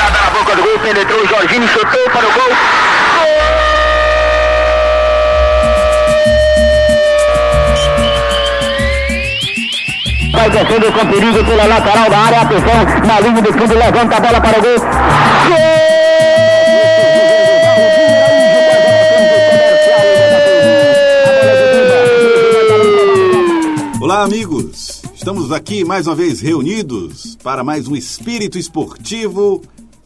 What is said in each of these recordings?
Pintada na boca do gol, penetrou o Jorginho, chutou para o gol. Vai descendo com perigo pela lateral da área. Atenção, na linha de fundo, levanta a bola para o gol. Gol! Olá, amigos! Estamos aqui mais uma vez reunidos para mais um Espírito Esportivo.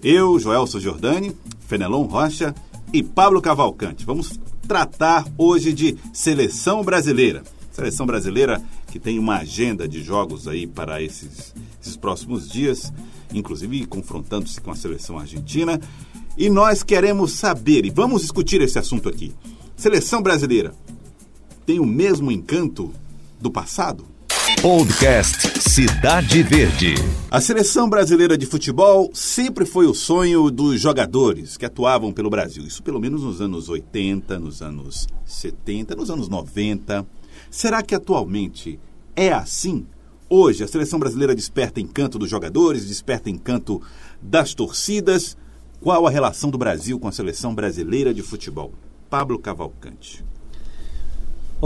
Eu, Joelson Giordani, Fenelon Rocha e Pablo Cavalcante. Vamos tratar hoje de seleção brasileira. Seleção brasileira que tem uma agenda de jogos aí para esses, esses próximos dias, inclusive confrontando-se com a seleção argentina. E nós queremos saber, e vamos discutir esse assunto aqui. Seleção brasileira tem o mesmo encanto do passado? Podcast Cidade Verde. A seleção brasileira de futebol sempre foi o sonho dos jogadores que atuavam pelo Brasil. Isso pelo menos nos anos 80, nos anos 70, nos anos 90. Será que atualmente é assim? Hoje a seleção brasileira desperta encanto dos jogadores, desperta encanto das torcidas. Qual a relação do Brasil com a seleção brasileira de futebol? Pablo Cavalcante.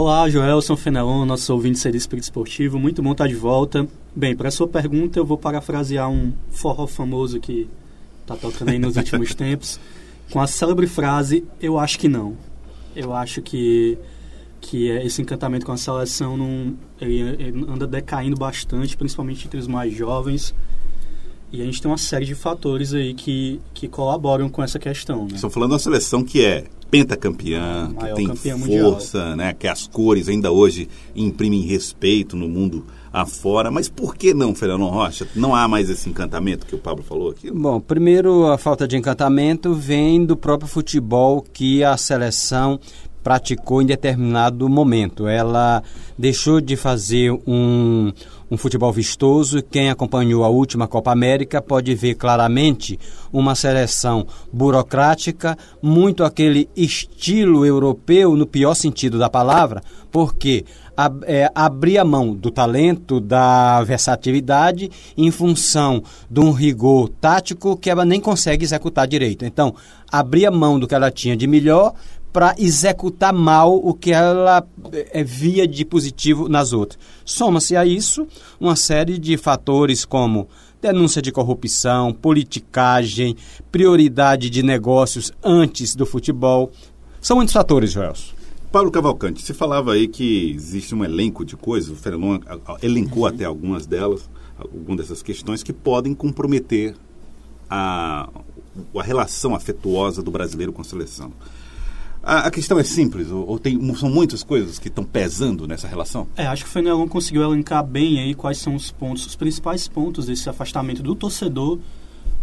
Olá, Joelson Fenelon, nosso ouvinte do Espírito Esportivo. Muito bom estar de volta. Bem, para a sua pergunta, eu vou parafrasear um forró famoso que está tocando aí nos últimos tempos, com a célebre frase: Eu acho que não. Eu acho que que esse encantamento com a seleção não, ele, ele anda decaindo bastante, principalmente entre os mais jovens. E a gente tem uma série de fatores aí que, que colaboram com essa questão. Né? Estão falando de uma seleção que é pentacampeã, que tem força, mundial. né, que as cores ainda hoje imprimem respeito no mundo afora. Mas por que não, Fernando Rocha? Não há mais esse encantamento que o Pablo falou aqui? Bom, primeiro a falta de encantamento vem do próprio futebol que a seleção praticou em determinado momento. Ela deixou de fazer um, um futebol vistoso. Quem acompanhou a última Copa América pode ver claramente uma seleção burocrática, muito aquele estilo europeu, no pior sentido da palavra, porque é, abria mão do talento, da versatilidade, em função de um rigor tático que ela nem consegue executar direito. Então, abria mão do que ela tinha de melhor para executar mal o que ela é, via de positivo nas outras. Soma-se a isso uma série de fatores como denúncia de corrupção, politicagem, prioridade de negócios antes do futebol. São muitos fatores, Joelson. Paulo Cavalcante, você falava aí que existe um elenco de coisas, o Fernão elencou uhum. até algumas delas, algumas dessas questões que podem comprometer a, a relação afetuosa do brasileiro com a seleção. A, a questão é simples, ou, ou, tem, são muitas coisas que estão pesando nessa relação? É, acho que o Fenelon conseguiu elencar bem aí quais são os pontos, os principais pontos desse afastamento do torcedor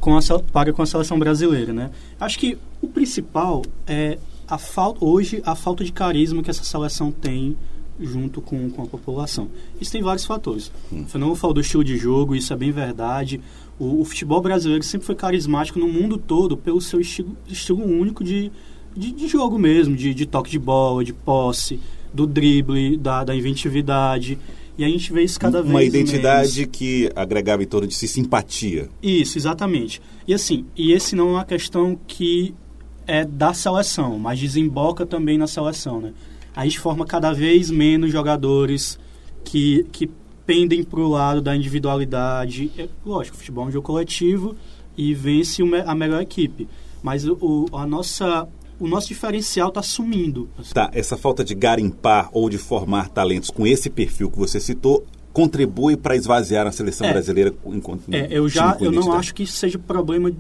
com a, para com a seleção brasileira, né? Acho que o principal é a falta, hoje, a falta de carisma que essa seleção tem junto com, com a população. Isso tem vários fatores. Hum. O Fenelon falou do estilo de jogo, isso é bem verdade. O, o futebol brasileiro sempre foi carismático no mundo todo pelo seu estilo, estilo único de de, de jogo mesmo, de, de, toque de bola, de posse, do drible, da, da inventividade. E a gente vê isso cada vez Uma identidade menos. que agregava em torno de si simpatia. Isso, exatamente. E assim, e esse não é uma questão que é da seleção, mas desemboca também na seleção, né? A gente forma cada vez menos jogadores que, que pendem para o lado da individualidade. É, lógico, o futebol é um jogo coletivo e vence a melhor equipe. Mas o, a nossa o nosso diferencial está sumindo. Tá, essa falta de garimpar ou de formar talentos com esse perfil que você citou contribui para esvaziar a seleção é, brasileira enquanto é, eu já eu não acho que isso seja problema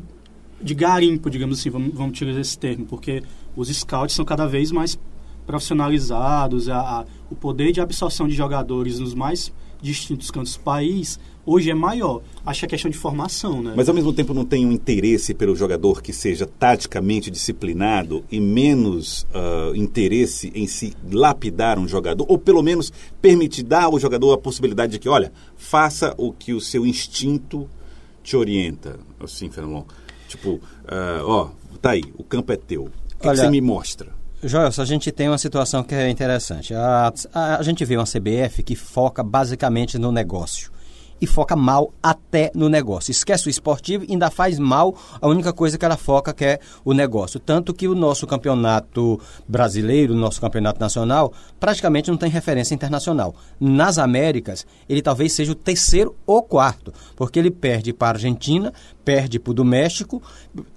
de garimpo, digamos assim, vamos, vamos utilizar esse termo, porque os scouts são cada vez mais profissionalizados, a, a, o poder de absorção de jogadores nos mais distintos cantos do país hoje é maior. Acho que é questão de formação, né? Mas ao mesmo tempo não tem um interesse pelo jogador que seja taticamente disciplinado e menos uh, interesse em se lapidar um jogador, ou pelo menos permitir dar ao jogador a possibilidade de que, olha, faça o que o seu instinto te orienta, assim, Fernando. Tipo, uh, ó, tá aí, o campo é teu. O que, olha, que você me mostra? Joelson, a gente tem uma situação que é interessante. A, a, a gente vê uma CBF que foca basicamente no negócio e foca mal até no negócio. Esquece o esportivo e ainda faz mal a única coisa que ela foca que é o negócio. Tanto que o nosso campeonato brasileiro, o nosso campeonato nacional, praticamente não tem referência internacional. Nas Américas, ele talvez seja o terceiro ou quarto, porque ele perde para a Argentina, perde para o do México,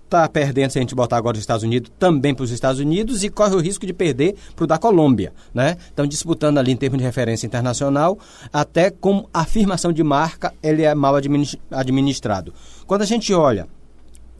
está perdendo, se a gente botar agora os Estados Unidos, também para os Estados Unidos e corre o risco de perder para o da Colômbia. Né? Então, disputando ali em termos de referência internacional, até com afirmação de marca, ele é mal administrado. Quando a gente olha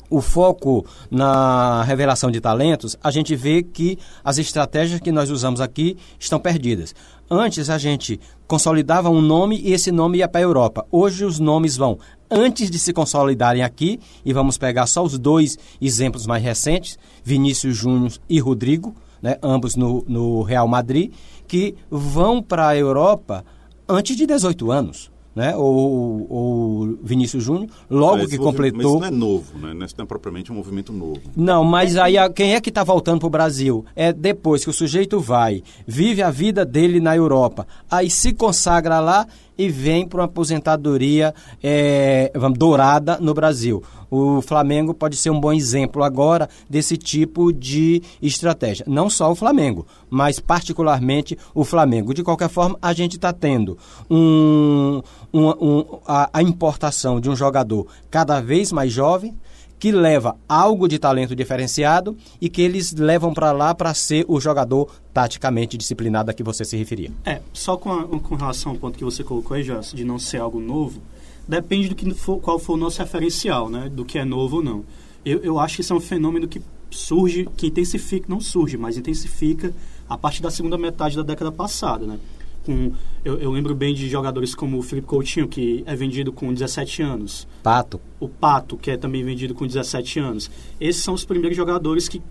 o foco na revelação de talentos, a gente vê que as estratégias que nós usamos aqui estão perdidas. Antes a gente consolidava um nome e esse nome ia para a Europa. Hoje os nomes vão antes de se consolidarem aqui, e vamos pegar só os dois exemplos mais recentes, Vinícius Júnior e Rodrigo, né, ambos no, no Real Madrid, que vão para a Europa antes de 18 anos né? Ou, ou Vinícius Júnior, logo que completou. Mas isso não é novo, né? Não é propriamente um movimento novo. Não, mas aí quem é que está voltando para o Brasil? É depois que o sujeito vai, vive a vida dele na Europa, aí se consagra lá e vem para uma aposentadoria é, dourada no Brasil. O Flamengo pode ser um bom exemplo agora desse tipo de estratégia. Não só o Flamengo, mas particularmente o Flamengo. De qualquer forma, a gente está tendo um, um, um, a, a importação de um jogador cada vez mais jovem que leva algo de talento diferenciado e que eles levam para lá para ser o jogador taticamente disciplinado a que você se referia. É, só com, a, com relação ao ponto que você colocou aí, Joss, de não ser algo novo, depende do que for, qual for o nosso referencial, né? Do que é novo ou não. Eu, eu acho que isso é um fenômeno que surge, que intensifica, não surge, mas intensifica a partir da segunda metade da década passada, né? com eu, eu, lembro bem de jogadores como o Felipe Coutinho, que é vendido com 17 anos. Pato. O Pato, que é também vendido com 17 anos. Esses são os primeiros jogadores que,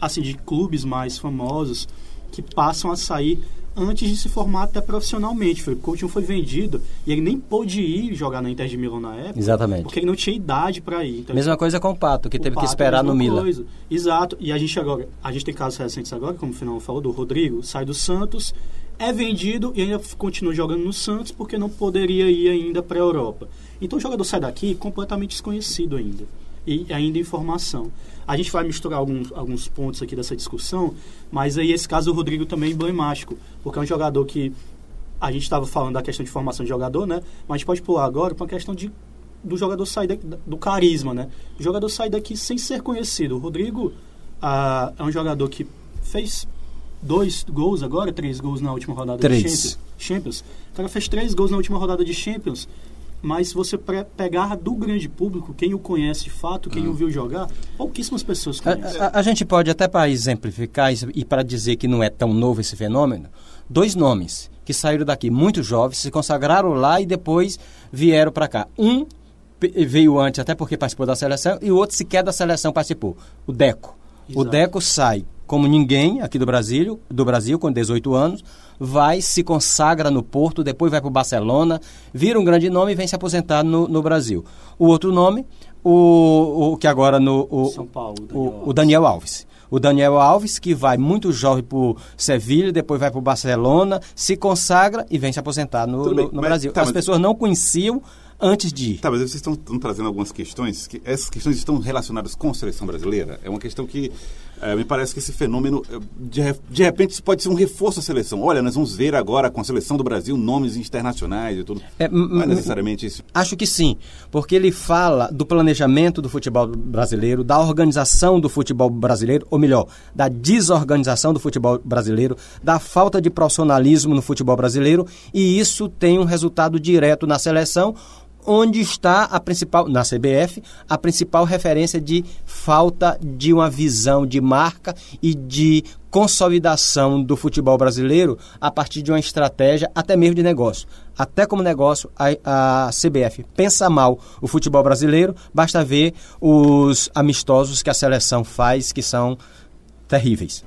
assim, de clubes mais famosos, que passam a sair antes de se formar até profissionalmente. O Felipe Coutinho foi vendido e ele nem pôde ir jogar na Inter de Milão na época. Exatamente. Porque ele não tinha idade para ir. Então, mesma coisa com o Pato, que o teve Pato, que esperar no Milan. Exato. E a gente agora, a gente tem casos recentes agora, como o Final falou, do Rodrigo, sai do Santos é vendido e ainda continua jogando no Santos porque não poderia ir ainda para a Europa. Então o jogador sai daqui completamente desconhecido ainda. E ainda em formação. A gente vai misturar alguns, alguns pontos aqui dessa discussão, mas aí esse caso o Rodrigo também é emblemático, porque é um jogador que a gente estava falando da questão de formação de jogador, né? Mas a gente pode pular agora para a questão de, do jogador sair daqui, do carisma, né? O jogador sai daqui sem ser conhecido. O Rodrigo ah, é um jogador que fez dois gols agora, três gols na última rodada três. de Champions. Champions. O cara fez três gols na última rodada de Champions. Mas se você pegar do grande público, quem o conhece de fato, quem hum. o viu jogar, pouquíssimas pessoas conhecem. A, a, a gente pode, até para exemplificar e para dizer que não é tão novo esse fenômeno, dois nomes que saíram daqui muito jovens, se consagraram lá e depois vieram para cá. Um veio antes, até porque participou da seleção, e o outro sequer da seleção participou. O Deco. Exato. O Deco sai como ninguém aqui do Brasil, do Brasil com 18 anos, vai, se consagra no Porto, depois vai para o Barcelona, vira um grande nome e vem se aposentar no, no Brasil. O outro nome, o, o que agora no o, São Paulo, Daniel o, o Daniel Alves. O Daniel Alves, que vai muito jovem para o Sevilha, depois vai para o Barcelona, se consagra e vem se aposentar no, no, no mas, Brasil. Tá, As mas... pessoas não conheciam antes de. Tá, mas vocês estão, estão trazendo algumas questões, que essas questões estão relacionadas com a seleção brasileira? É uma questão que é, me parece que esse fenômeno, é, de, de repente, pode ser um reforço à seleção. Olha, nós vamos ver agora com a seleção do Brasil nomes internacionais e tudo. É, não é necessariamente isso. Acho que sim, porque ele fala do planejamento do futebol brasileiro, da organização do futebol brasileiro, ou melhor, da desorganização do futebol brasileiro, da falta de profissionalismo no futebol brasileiro, e isso tem um resultado direto na seleção onde está a principal, na CBF, a principal referência de falta de uma visão de marca e de consolidação do futebol brasileiro a partir de uma estratégia até mesmo de negócio. Até como negócio, a, a CBF pensa mal o futebol brasileiro, basta ver os amistosos que a seleção faz, que são terríveis.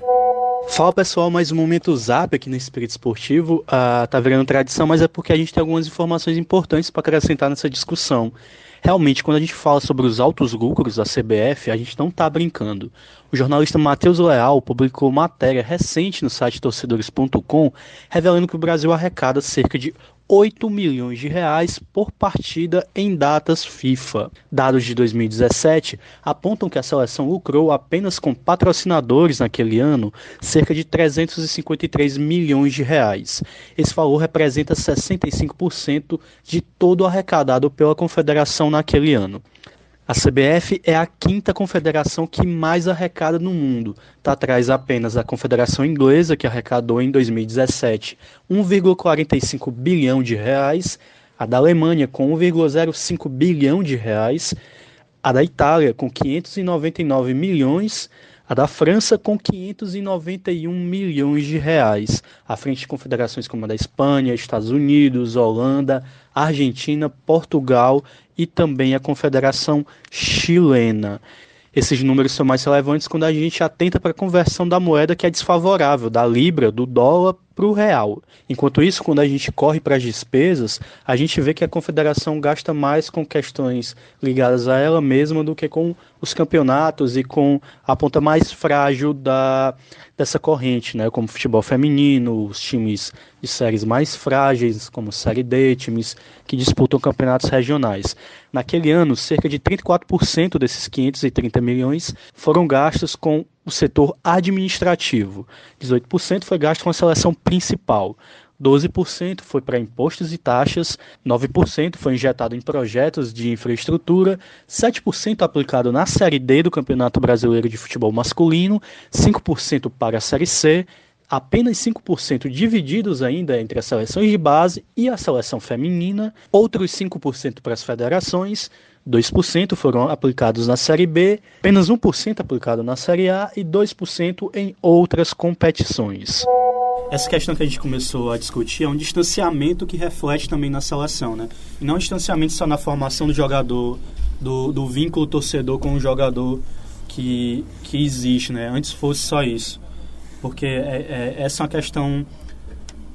Fala pessoal, mais um momento zap aqui no Espírito Esportivo. Uh, tá virando tradição, mas é porque a gente tem algumas informações importantes para acrescentar nessa discussão. Realmente, quando a gente fala sobre os altos lucros da CBF, a gente não está brincando. O jornalista Matheus Leal publicou matéria recente no site torcedores.com revelando que o Brasil arrecada cerca de 8 milhões de reais por partida em datas FIFA. Dados de 2017 apontam que a seleção lucrou apenas com patrocinadores naquele ano cerca de 353 milhões de reais. Esse valor representa 65% de todo o arrecadado pela confederação naquele ano. A CBF é a quinta confederação que mais arrecada no mundo. Está atrás apenas da Confederação Inglesa, que arrecadou em 2017 1,45 bilhão de reais, a da Alemanha com 1,05 bilhão de reais, a da Itália com 599 milhões, a da França com 591 milhões de reais, à frente de confederações como a da Espanha, Estados Unidos, Holanda, Argentina, Portugal e também a Confederação Chilena. Esses números são mais relevantes quando a gente atenta para a conversão da moeda que é desfavorável, da libra, do dólar para o real. Enquanto isso, quando a gente corre para as despesas, a gente vê que a confederação gasta mais com questões ligadas a ela mesma do que com os campeonatos e com a ponta mais frágil da, dessa corrente, né? como futebol feminino, os times de séries mais frágeis, como Série D, times que disputam campeonatos regionais. Naquele ano, cerca de 34% desses 530 milhões foram gastos com o setor administrativo. 18% foi gasto com a seleção principal. 12% foi para impostos e taxas, 9% foi injetado em projetos de infraestrutura, 7% aplicado na Série D do Campeonato Brasileiro de Futebol Masculino, 5% para a Série C, apenas 5% divididos ainda entre as seleções de base e a seleção feminina, outros 5% para as federações, 2% foram aplicados na Série B, apenas 1% aplicado na Série A e 2% em outras competições. Essa questão que a gente começou a discutir é um distanciamento que reflete também na seleção, né? E não um distanciamento só na formação do jogador, do, do vínculo torcedor com o jogador que, que existe, né? Antes fosse só isso. Porque é, é, essa é uma questão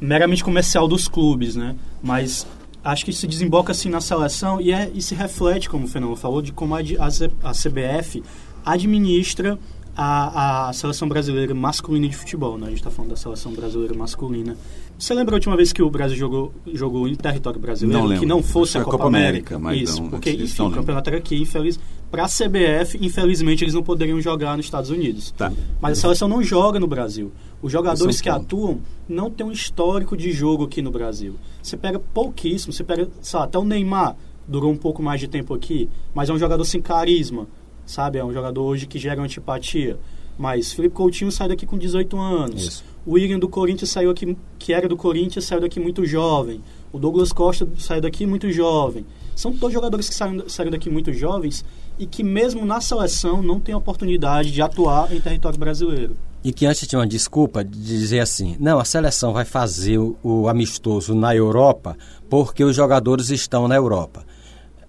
meramente comercial dos clubes, né? Mas acho que isso desemboca assim na seleção e, é, e se reflete, como o Fernando falou, de como a, a, a CBF administra a, a seleção brasileira masculina de futebol. Né? A gente está falando da seleção brasileira masculina. Você lembra a última vez que o Brasil jogou, jogou em território brasileiro? Não que não fosse a Copa, Copa América. América Isso, não, porque enfim, o campeonato era aqui, infeliz. Para a CBF, infelizmente, eles não poderiam jogar nos Estados Unidos. Tá. Mas a seleção não joga no Brasil. Os jogadores que atuam não têm um histórico de jogo aqui no Brasil. Você pega pouquíssimo, você pega, sabe, até o Neymar durou um pouco mais de tempo aqui, mas é um jogador sem carisma, sabe? É um jogador hoje que gera antipatia. Mas Felipe Coutinho sai daqui com 18 anos. Isso. O William do Corinthians saiu aqui, que era do Corinthians, saiu daqui muito jovem. O Douglas Costa saiu daqui muito jovem. São todos jogadores que saíram, saíram daqui muito jovens e que mesmo na seleção não têm oportunidade de atuar em território brasileiro. E que antes tinha uma desculpa de dizer assim: não, a seleção vai fazer o, o amistoso na Europa porque os jogadores estão na Europa.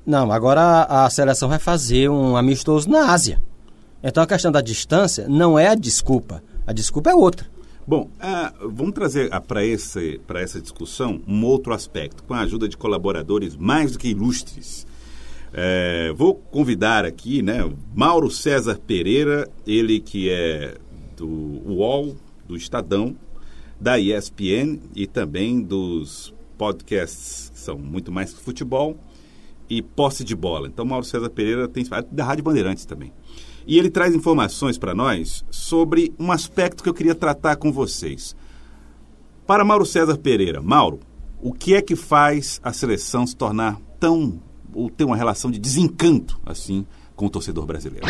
Não, agora a, a seleção vai fazer um amistoso na Ásia. Então a questão da distância não é a desculpa, a desculpa é outra. Bom, uh, vamos trazer uh, para essa discussão um outro aspecto, com a ajuda de colaboradores mais do que ilustres. Uh, vou convidar aqui né, Mauro César Pereira, ele que é do UOL, do Estadão, da ESPN e também dos podcasts que são muito mais que futebol e posse de bola. Então, Mauro César Pereira tem da Rádio Bandeirantes também. E ele traz informações para nós sobre um aspecto que eu queria tratar com vocês. Para Mauro César Pereira, Mauro, o que é que faz a seleção se tornar tão ou ter uma relação de desencanto assim com o torcedor brasileiro?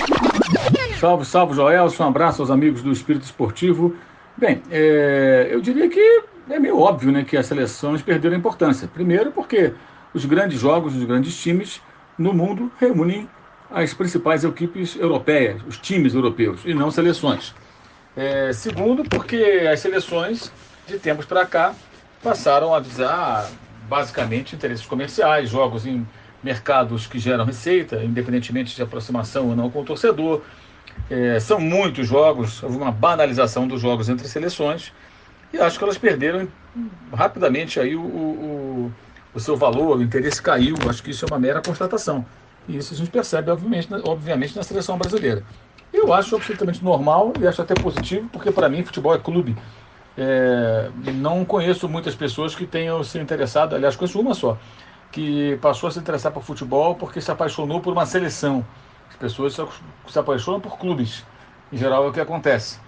Salve, salve, Joel. Um abraço aos amigos do Espírito Esportivo. Bem, é, eu diria que é meio óbvio né, que as seleções perderam importância. Primeiro, porque os grandes jogos, os grandes times no mundo reúnem as principais equipes europeias, os times europeus, e não seleções. É, segundo, porque as seleções, de tempos para cá, passaram a visar basicamente interesses comerciais, jogos em mercados que geram receita, independentemente de aproximação ou não com o torcedor. É, são muitos jogos, houve uma banalização dos jogos entre seleções, e acho que elas perderam rapidamente aí o, o, o seu valor, o interesse caiu. Acho que isso é uma mera constatação. E isso a gente percebe, obviamente, obviamente na seleção brasileira. Eu acho absolutamente normal e acho até positivo, porque para mim futebol é clube. é, não conheço muitas pessoas que tenham se interessado, aliás, conheço uma só, que passou a se interessar por futebol porque se apaixonou por uma seleção. As pessoas se apaixonam por clubes, em geral é o que acontece.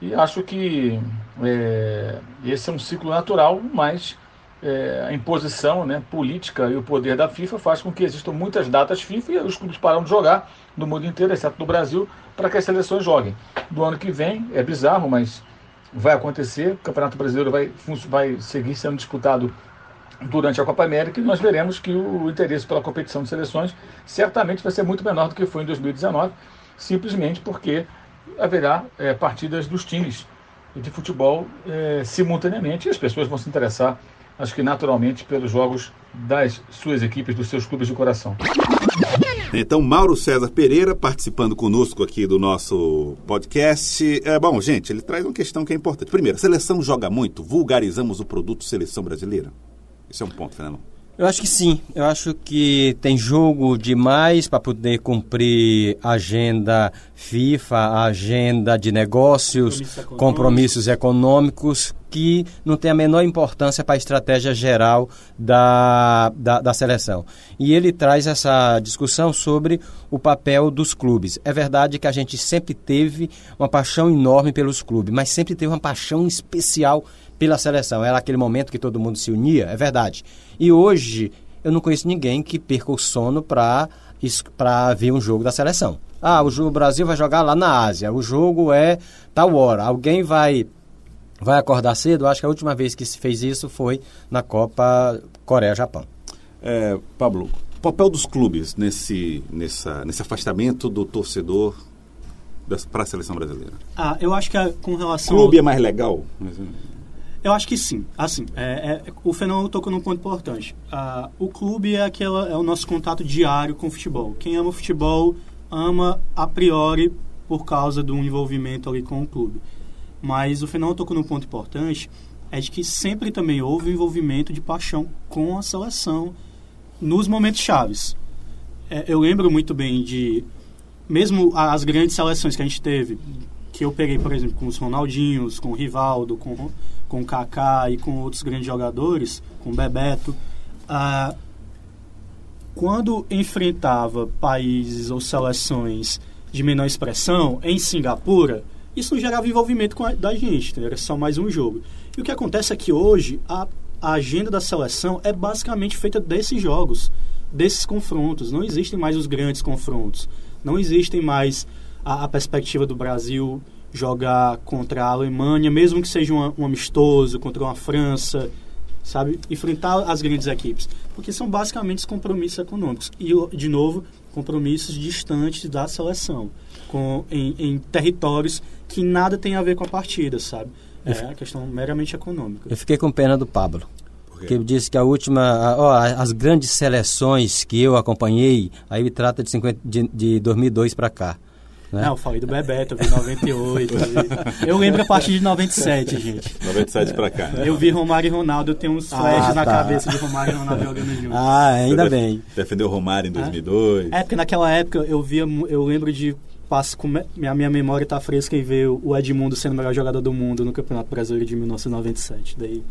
E acho que é, esse é um ciclo natural, mas é, a imposição né, política e o poder da FIFA faz com que existam muitas datas FIFA e os clubes param de jogar no mundo inteiro, exceto no Brasil, para que as seleções joguem. Do ano que vem, é bizarro, mas vai acontecer, o Campeonato Brasileiro vai, vai seguir sendo disputado durante a Copa América e nós veremos que o interesse pela competição de seleções certamente vai ser muito menor do que foi em 2019, simplesmente porque haverá é, partidas dos times de futebol é, simultaneamente e as pessoas vão se interessar, acho que naturalmente, pelos jogos das suas equipes, dos seus clubes de coração. Então, Mauro César Pereira participando conosco aqui do nosso podcast. É, bom, gente, ele traz uma questão que é importante. Primeiro, seleção joga muito, vulgarizamos o produto seleção brasileira? Esse é um ponto, Fernando. Eu acho que sim. Eu acho que tem jogo demais para poder cumprir a agenda FIFA, a agenda de negócios, compromissos, compromissos econômicos, que não tem a menor importância para a estratégia geral da, da, da, seleção. E ele traz essa discussão sobre o papel dos clubes. É verdade que a gente sempre teve uma paixão enorme pelos clubes, mas sempre teve uma paixão especial pela seleção. Era aquele momento que todo mundo se unia, é verdade. E hoje eu não conheço ninguém que perca o sono para ver um jogo da seleção. Ah, o jogo Brasil vai jogar lá na Ásia. O jogo é tal hora. Alguém vai vai acordar cedo? Acho que a última vez que se fez isso foi na Copa Coreia-Japão. É, Pablo, papel dos clubes nesse, nessa, nesse afastamento do torcedor para a seleção brasileira? Ah, eu acho que a, com relação. O clube ao... é mais legal? Eu acho que sim. Assim, é, é, o fenômeno tocou num ponto importante. Ah, o clube é, aquela, é o nosso contato diário com o futebol. Quem ama o futebol ama a priori por causa do envolvimento ali com o clube. Mas o fenômeno tocou num ponto importante é de que sempre também houve envolvimento de paixão com a seleção nos momentos chaves. É, eu lembro muito bem de mesmo as grandes seleções que a gente teve, que eu peguei, por exemplo, com os Ronaldinhos, com o Rivaldo, com com Kaká e com outros grandes jogadores, com Bebeto, ah, quando enfrentava países ou seleções de menor expressão em Singapura, isso não gerava envolvimento a, da gente, era só mais um jogo. E o que acontece é que hoje a, a agenda da seleção é basicamente feita desses jogos, desses confrontos. Não existem mais os grandes confrontos. Não existem mais a, a perspectiva do Brasil jogar contra a Alemanha, mesmo que seja um, um amistoso, contra uma França, sabe? Enfrentar as grandes equipes. Porque são basicamente os compromissos econômicos. E, de novo, compromissos distantes da seleção, com, em, em territórios que nada tem a ver com a partida, sabe? É a questão meramente econômica. Eu fiquei com pena do Pablo. Porque ele disse que a última, ó, as grandes seleções que eu acompanhei, aí me trata de, 50, de, de 2002 para cá. Né? Não, eu falei do Bebeto, eu vi 98. eu, lembro a partir de 97, gente. 97 pra cá. Né? Eu vi Romário e Ronaldo, eu tenho uns flashes ah, na tá. cabeça de Romário e Ronaldo jogando juntos. Ah, ainda Você bem. Defendeu o Romário em 2002. É, porque naquela época eu via, eu lembro de passo com minha, minha memória tá fresca em ver o Edmundo sendo o melhor jogador do mundo no Campeonato Brasileiro de 1997. Daí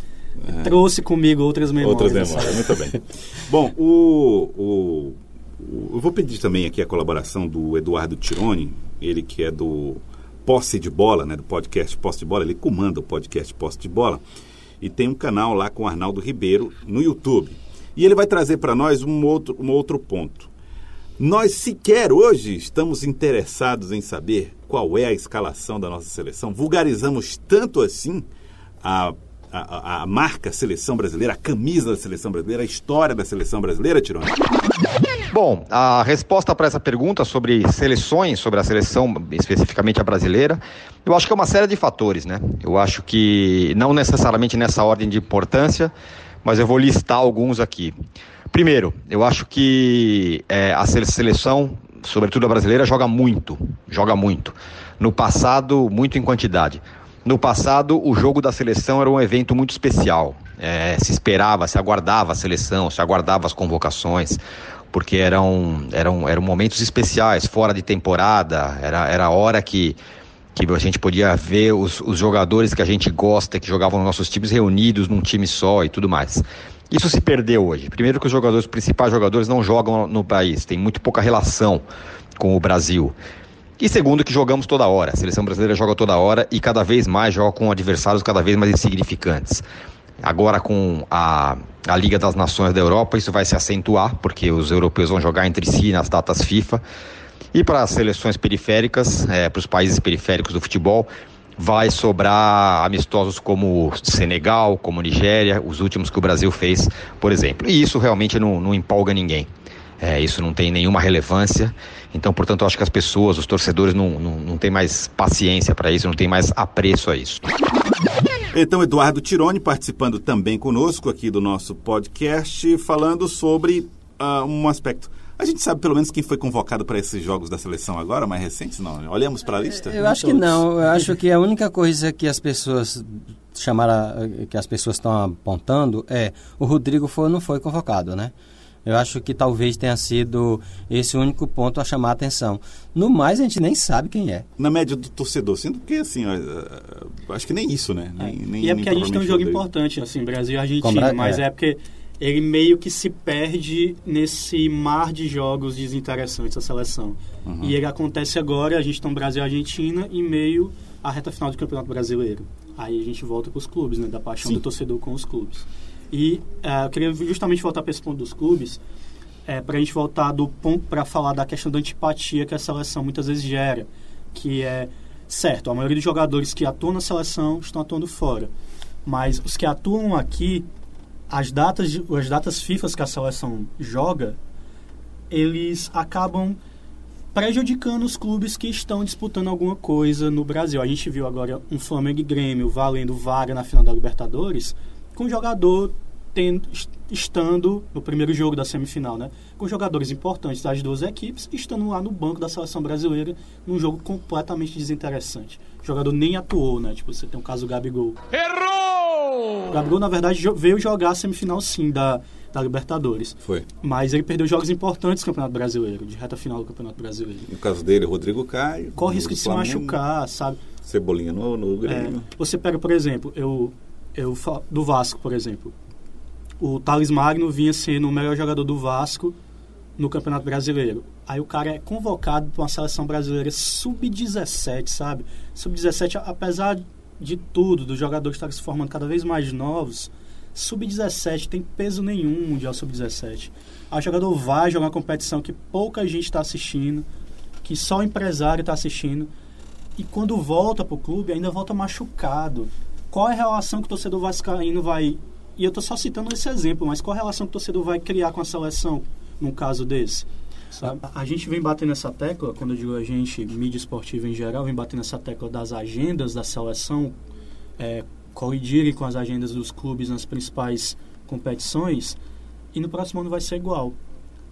é. trouxe comigo outras memórias. Outras memórias, muito bem. Bom, o, o, o, eu vou pedir também aqui a colaboração do Eduardo Tironi, ele que é do Posse de Bola, né, do podcast Posse de Bola, ele comanda o podcast Posse de Bola e tem um canal lá com o Arnaldo Ribeiro no YouTube. E ele vai trazer para nós um outro, um outro ponto. Nós sequer hoje estamos interessados em saber qual é a escalação da nossa seleção. Vulgarizamos tanto assim a, a, a marca seleção brasileira, a camisa da seleção brasileira, a história da seleção brasileira, Tironi? Bom, a resposta para essa pergunta sobre seleções, sobre a seleção, especificamente a brasileira, eu acho que é uma série de fatores, né? Eu acho que não necessariamente nessa ordem de importância, mas eu vou listar alguns aqui. Primeiro, eu acho que é, a seleção, sobretudo a brasileira, joga muito, joga muito. No passado, muito em quantidade. No passado, o jogo da seleção era um evento muito especial. É, se esperava, se aguardava a seleção, se aguardava as convocações porque eram, eram, eram momentos especiais, fora de temporada, era, era a hora que, que a gente podia ver os, os jogadores que a gente gosta, que jogavam nos nossos times reunidos num time só e tudo mais. Isso se perdeu hoje. Primeiro que os jogadores, os principais jogadores não jogam no país, tem muito pouca relação com o Brasil. E segundo que jogamos toda hora. A seleção brasileira joga toda hora e cada vez mais joga com adversários cada vez mais insignificantes. Agora com a, a Liga das Nações da Europa, isso vai se acentuar, porque os europeus vão jogar entre si nas datas FIFA. E para as seleções periféricas, é, para os países periféricos do futebol, vai sobrar amistosos como Senegal, como Nigéria, os últimos que o Brasil fez, por exemplo. E isso realmente não, não empolga ninguém. É, isso não tem nenhuma relevância. Então, portanto, eu acho que as pessoas, os torcedores, não, não, não têm mais paciência para isso, não têm mais apreço a isso. Então, Eduardo Tironi participando também conosco aqui do nosso podcast, falando sobre uh, um aspecto a gente sabe pelo menos quem foi convocado para esses jogos da seleção agora, mais recentes? Não, olhamos para a lista? Eu acho que não. Eu acho que a única coisa que as pessoas chamaram, que as pessoas estão apontando é o Rodrigo foi não foi convocado, né? Eu acho que talvez tenha sido esse o único ponto a chamar a atenção. No mais, a gente nem sabe quem é. Na média do torcedor, sendo que, assim, acho que nem isso, né? Nem, é. nem, e é porque a gente tem um jogo importante, assim, Brasil e Argentina, mas é. é porque ele meio que se perde nesse mar de jogos desinteressantes da seleção. Uhum. E ele acontece agora, a gente está no Brasil e Argentina, em meio à reta final do Campeonato Brasileiro. Aí a gente volta para os clubes, né? Da paixão Sim. do torcedor com os clubes. E uh, eu queria justamente voltar para esse ponto dos clubes, é, para a gente voltar do ponto para falar da questão da antipatia que a seleção muitas vezes gera, que é certo, a maioria dos jogadores que atuam na seleção estão atuando fora, mas os que atuam aqui as datas, as datas FIFA que a seleção joga, eles acabam prejudicando os clubes que estão disputando alguma coisa no Brasil. A gente viu agora um Flamengo e Grêmio valendo vaga na final da Libertadores, com o jogador tendo, estando no primeiro jogo da semifinal, né? Com jogadores importantes das duas equipes, estando lá no banco da seleção brasileira, num jogo completamente desinteressante. O jogador nem atuou, né? Tipo, você tem um caso do Gabigol. Errou! O Gabigol, na verdade, veio jogar a semifinal sim da, da Libertadores. Foi. Mas ele perdeu jogos importantes do Campeonato Brasileiro, de reta final do Campeonato Brasileiro. No caso dele, Rodrigo Caio. Corre risco de se machucar, sabe? Cebolinha no, no Grêmio. É, você pega, por exemplo, eu, eu do Vasco, por exemplo. O Thales Magno vinha sendo o melhor jogador do Vasco no Campeonato Brasileiro. Aí o cara é convocado para uma seleção brasileira sub-17, sabe? Sub-17, apesar de tudo, dos jogadores estarem se formando cada vez mais novos, sub-17 tem peso nenhum mundial sub-17. O jogador vai jogar uma competição que pouca gente está assistindo, que só o empresário está assistindo, e quando volta para o clube ainda volta machucado. Qual é a relação que o torcedor vascaíno vai... E eu estou só citando esse exemplo, mas qual a relação que o torcedor vai criar com a seleção num caso desse? Sabe? A gente vem batendo nessa tecla, quando eu digo a gente, mídia esportiva em geral, vem batendo nessa tecla das agendas da seleção é, colidirem com as agendas dos clubes nas principais competições, e no próximo ano vai ser igual.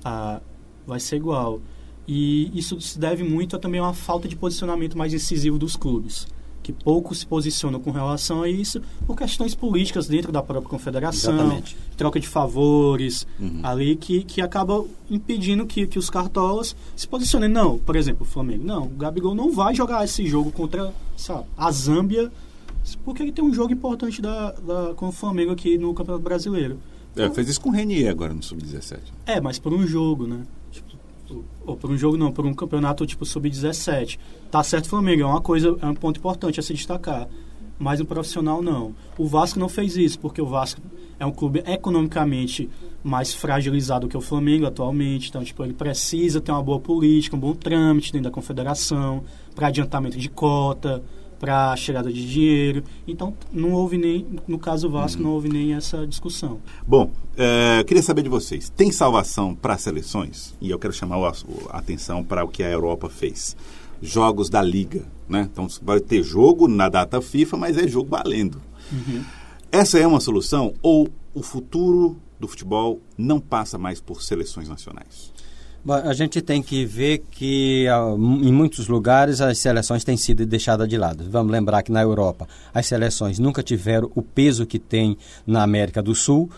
Ah, vai ser igual. E isso se deve muito a também uma falta de posicionamento mais incisivo dos clubes que pouco se posicionam com relação a isso por questões políticas dentro da própria confederação, Exatamente. troca de favores uhum. ali que, que acaba impedindo que, que os cartolas se posicionem. Não, por exemplo, o Flamengo. Não, o Gabigol não vai jogar esse jogo contra sabe, a Zâmbia porque ele tem um jogo importante da, da, com o Flamengo aqui no Campeonato Brasileiro. É, fez isso com o Renier agora no Sub-17. É, mas por um jogo, né? Ou por um jogo não, por um campeonato tipo sub-17. Tá certo Flamengo, é uma coisa, é um ponto importante a se destacar. Mas o profissional não. O Vasco não fez isso, porque o Vasco é um clube economicamente mais fragilizado que o Flamengo atualmente. Então, tipo, ele precisa ter uma boa política, um bom trâmite dentro da confederação, para adiantamento de cota, para chegada de dinheiro. Então, não houve nem, no caso Vasco, não houve nem essa discussão. Bom, é, queria saber de vocês, tem salvação para seleções? E eu quero chamar a, a atenção para o que a Europa fez. Jogos da Liga, né? Então, vai ter jogo na data FIFA, mas é jogo valendo. Uhum. Essa é uma solução ou o futuro do futebol não passa mais por seleções nacionais? A gente tem que ver que ah, em muitos lugares as seleções têm sido deixadas de lado. Vamos lembrar que na Europa as seleções nunca tiveram o peso que tem na América do Sul,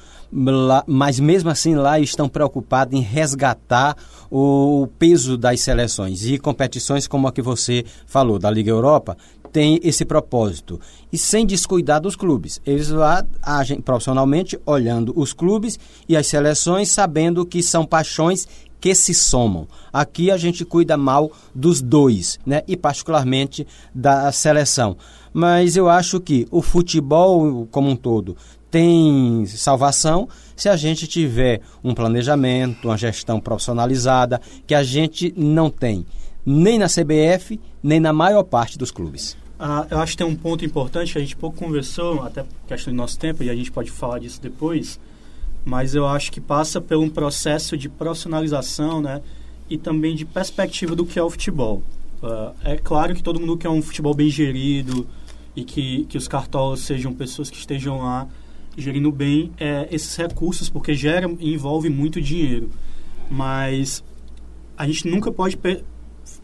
mas mesmo assim lá estão preocupados em resgatar o peso das seleções. E competições como a que você falou, da Liga Europa, tem esse propósito. E sem descuidar dos clubes. Eles lá agem profissionalmente, olhando os clubes e as seleções, sabendo que são paixões que se somam. Aqui a gente cuida mal dos dois, né? E particularmente da seleção. Mas eu acho que o futebol como um todo tem salvação se a gente tiver um planejamento, uma gestão profissionalizada, que a gente não tem nem na CBF, nem na maior parte dos clubes. Ah, eu acho que tem um ponto importante que a gente pouco conversou, até questão do nosso tempo, e a gente pode falar disso depois, mas eu acho que passa por um processo de profissionalização, né? E também de perspectiva do que é o futebol. Uh, é claro que todo mundo quer um futebol bem gerido e que, que os cartolas sejam pessoas que estejam lá gerindo bem é, esses recursos, porque gera e envolve muito dinheiro. Mas a gente nunca pode per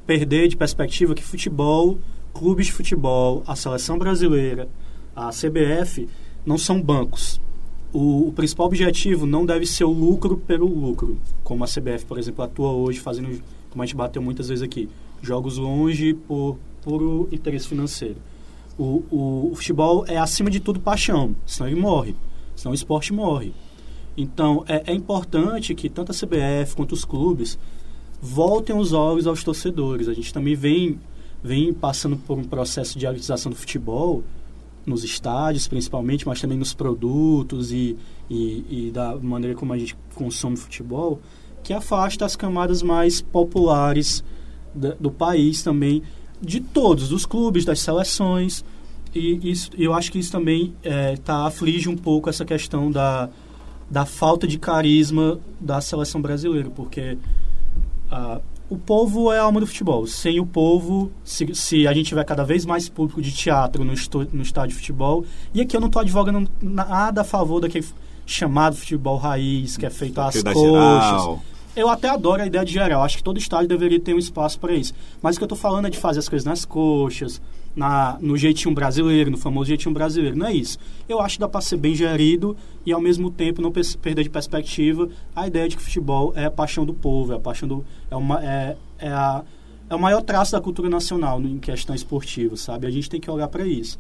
perder de perspectiva que futebol, clubes de futebol, a seleção brasileira, a CBF, não são bancos o, o, principal objetivo não deve ser o lucro pelo lucro, como a CBF, por exemplo, atua hoje, fazendo, como a gente bateu muitas vezes aqui, jogos longe por puro interesse financeiro. O, o, o futebol é, acima de tudo, paixão, senão ele morre, senão o esporte morre. Então, é, é importante que tanto a CBF quanto os clubes voltem os olhos aos torcedores. A gente também vem, vem passando por um processo de elitização do futebol nos estádios, principalmente, mas também nos produtos e, e, e, da maneira como a gente consome futebol, que afasta as camadas mais populares da, do país também, de todos, dos clubes, das seleções. E isso, eu acho que isso também é, tá, aflige um pouco essa questão da, da falta de carisma da seleção brasileira, porque o povo é a alma do futebol. Sem o povo, se, se a gente tiver cada vez mais público de teatro no, esto, no estádio de futebol, e aqui eu não estou advogando nada a favor daquele chamado futebol raiz, que é feito às coxas. Geral. Eu até adoro a ideia de geral. Acho que todo estádio deveria ter um espaço para isso. Mas o que eu estou falando é de fazer as coisas nas coxas, na, no jeitinho brasileiro, no famoso jeitinho brasileiro. Não é isso. Eu acho que dá para ser bem gerido e, ao mesmo tempo, não perder de perspectiva a ideia de que o futebol é a paixão do povo, é a paixão do... É, uma, é, é, a, é o maior traço da cultura nacional em questão esportiva, sabe? A gente tem que olhar para isso.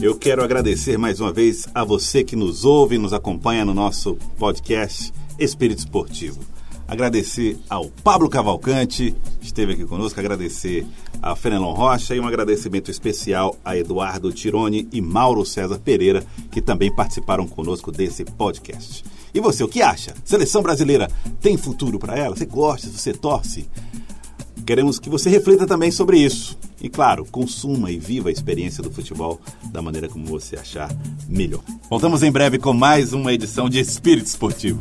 Eu quero agradecer mais uma vez a você que nos ouve e nos acompanha no nosso podcast Espírito Esportivo. Agradecer ao Pablo Cavalcante, esteve aqui conosco, agradecer a Fenelon Rocha e um agradecimento especial a Eduardo Tironi e Mauro César Pereira, que também participaram conosco desse podcast. E você, o que acha? Seleção brasileira tem futuro para ela? Você gosta? Você torce? Queremos que você reflita também sobre isso. E claro, consuma e viva a experiência do futebol da maneira como você achar melhor. Voltamos em breve com mais uma edição de Espírito Esportivo.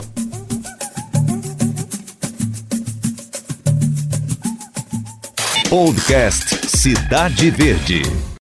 Podcast Cidade Verde.